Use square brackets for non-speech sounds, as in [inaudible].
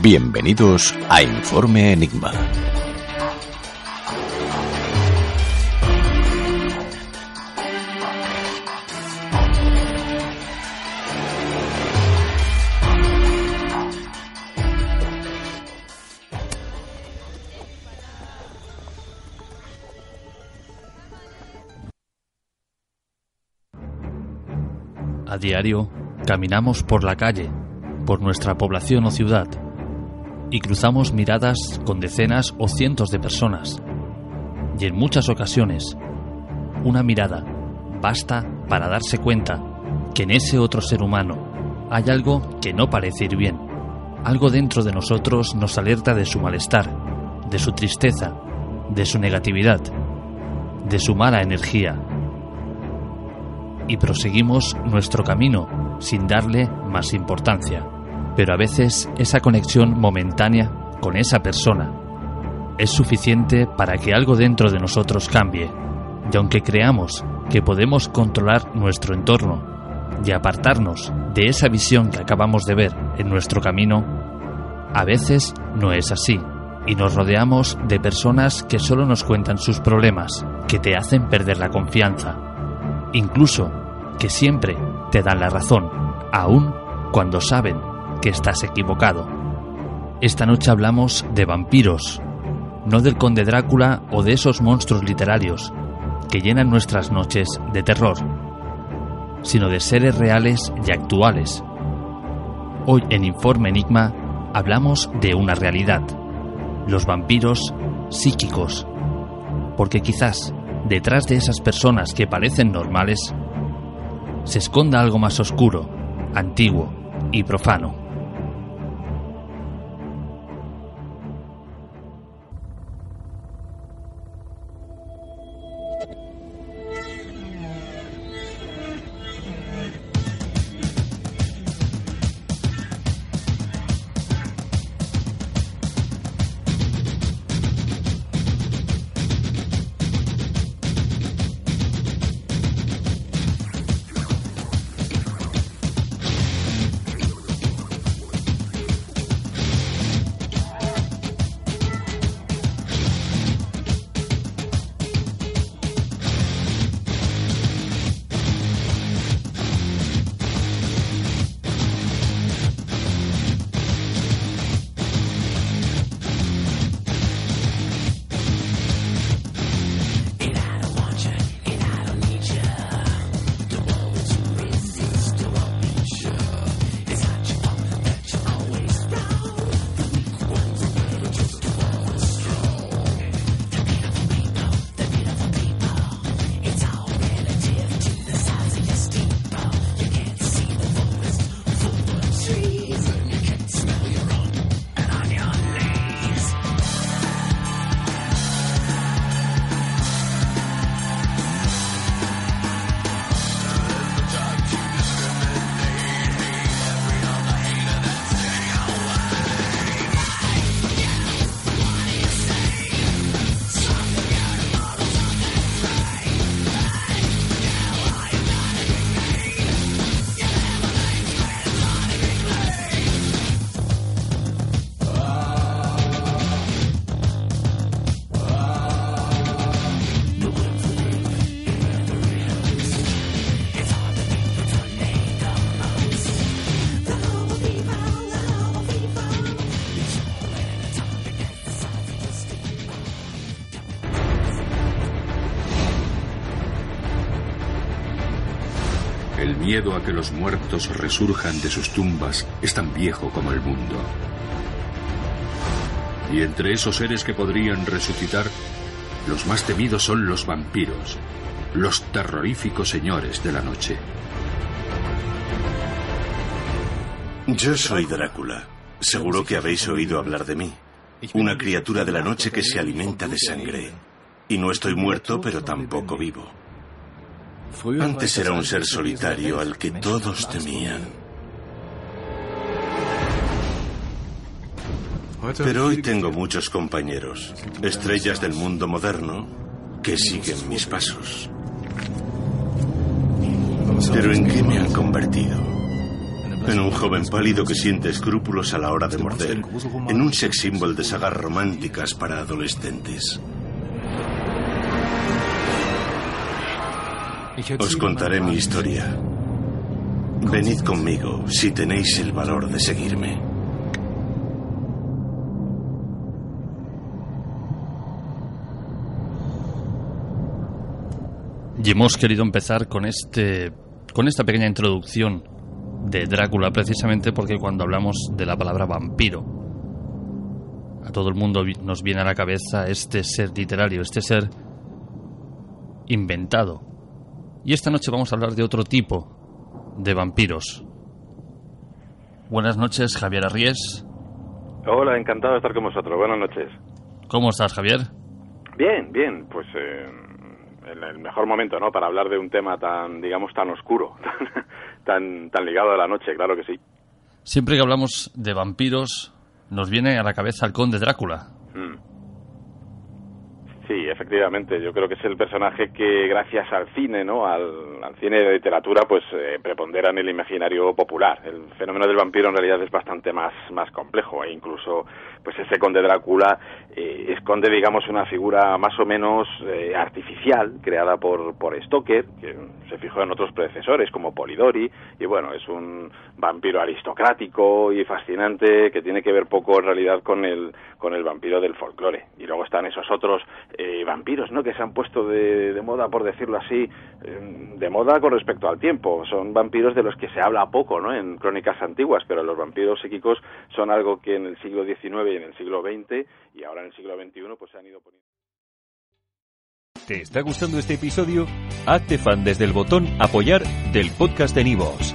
Bienvenidos a Informe Enigma. A diario, caminamos por la calle, por nuestra población o ciudad, y cruzamos miradas con decenas o cientos de personas. Y en muchas ocasiones, una mirada basta para darse cuenta que en ese otro ser humano hay algo que no parece ir bien. Algo dentro de nosotros nos alerta de su malestar, de su tristeza, de su negatividad, de su mala energía. Y proseguimos nuestro camino sin darle más importancia. Pero a veces esa conexión momentánea con esa persona es suficiente para que algo dentro de nosotros cambie. Y aunque creamos que podemos controlar nuestro entorno y apartarnos de esa visión que acabamos de ver en nuestro camino, a veces no es así y nos rodeamos de personas que solo nos cuentan sus problemas, que te hacen perder la confianza, incluso que siempre te dan la razón, aun cuando saben que estás equivocado. Esta noche hablamos de vampiros, no del conde Drácula o de esos monstruos literarios que llenan nuestras noches de terror, sino de seres reales y actuales. Hoy en Informe Enigma hablamos de una realidad, los vampiros psíquicos, porque quizás detrás de esas personas que parecen normales se esconda algo más oscuro, antiguo y profano. El miedo a que los muertos resurjan de sus tumbas es tan viejo como el mundo. Y entre esos seres que podrían resucitar, los más temidos son los vampiros, los terroríficos señores de la noche. Yo soy Drácula. Seguro que habéis oído hablar de mí. Una criatura de la noche que se alimenta de sangre. Y no estoy muerto, pero tampoco vivo. Antes era un ser solitario al que todos temían. Pero hoy tengo muchos compañeros, estrellas del mundo moderno, que siguen mis pasos. Pero ¿en qué me han convertido? En un joven pálido que siente escrúpulos a la hora de morder. En un sex symbol de sagas románticas para adolescentes. Os contaré mi historia. Venid conmigo si tenéis el valor de seguirme. Y hemos querido empezar con este con esta pequeña introducción de Drácula precisamente porque cuando hablamos de la palabra vampiro a todo el mundo nos viene a la cabeza este ser literario, este ser inventado. Y esta noche vamos a hablar de otro tipo de vampiros. Buenas noches, Javier Arries. Hola, encantado de estar con vosotros. Buenas noches. ¿Cómo estás, Javier? Bien, bien. Pues eh, el mejor momento, ¿no? Para hablar de un tema tan, digamos, tan oscuro, [laughs] tan, tan ligado a la noche, claro que sí. Siempre que hablamos de vampiros, nos viene a la cabeza el conde Drácula. Efectivamente. Yo creo que es el personaje que, gracias al cine, ¿no? Al, cine de literatura, pues eh, prepondera en el imaginario popular. El fenómeno del vampiro en realidad es bastante más, más complejo e incluso, pues ese conde Drácula eh, esconde, digamos, una figura más o menos eh, artificial creada por, por Stoker, que se fijó en otros predecesores como Polidori, y bueno, es un vampiro aristocrático y fascinante que tiene que ver poco en realidad con el, con el vampiro del folclore. Y luego están esos otros eh, vampiros, ¿no? Que se han puesto de, moda, por decirlo así, eh, de moda con respecto al tiempo. Son vampiros de los que se habla poco, ¿no? En crónicas antiguas, pero los vampiros psíquicos son algo que en el siglo XIX y en el siglo XX y ahora en el siglo XXI pues se han ido poniendo. ¿Te está gustando este episodio? Hazte fan desde el botón apoyar del podcast de Nivos.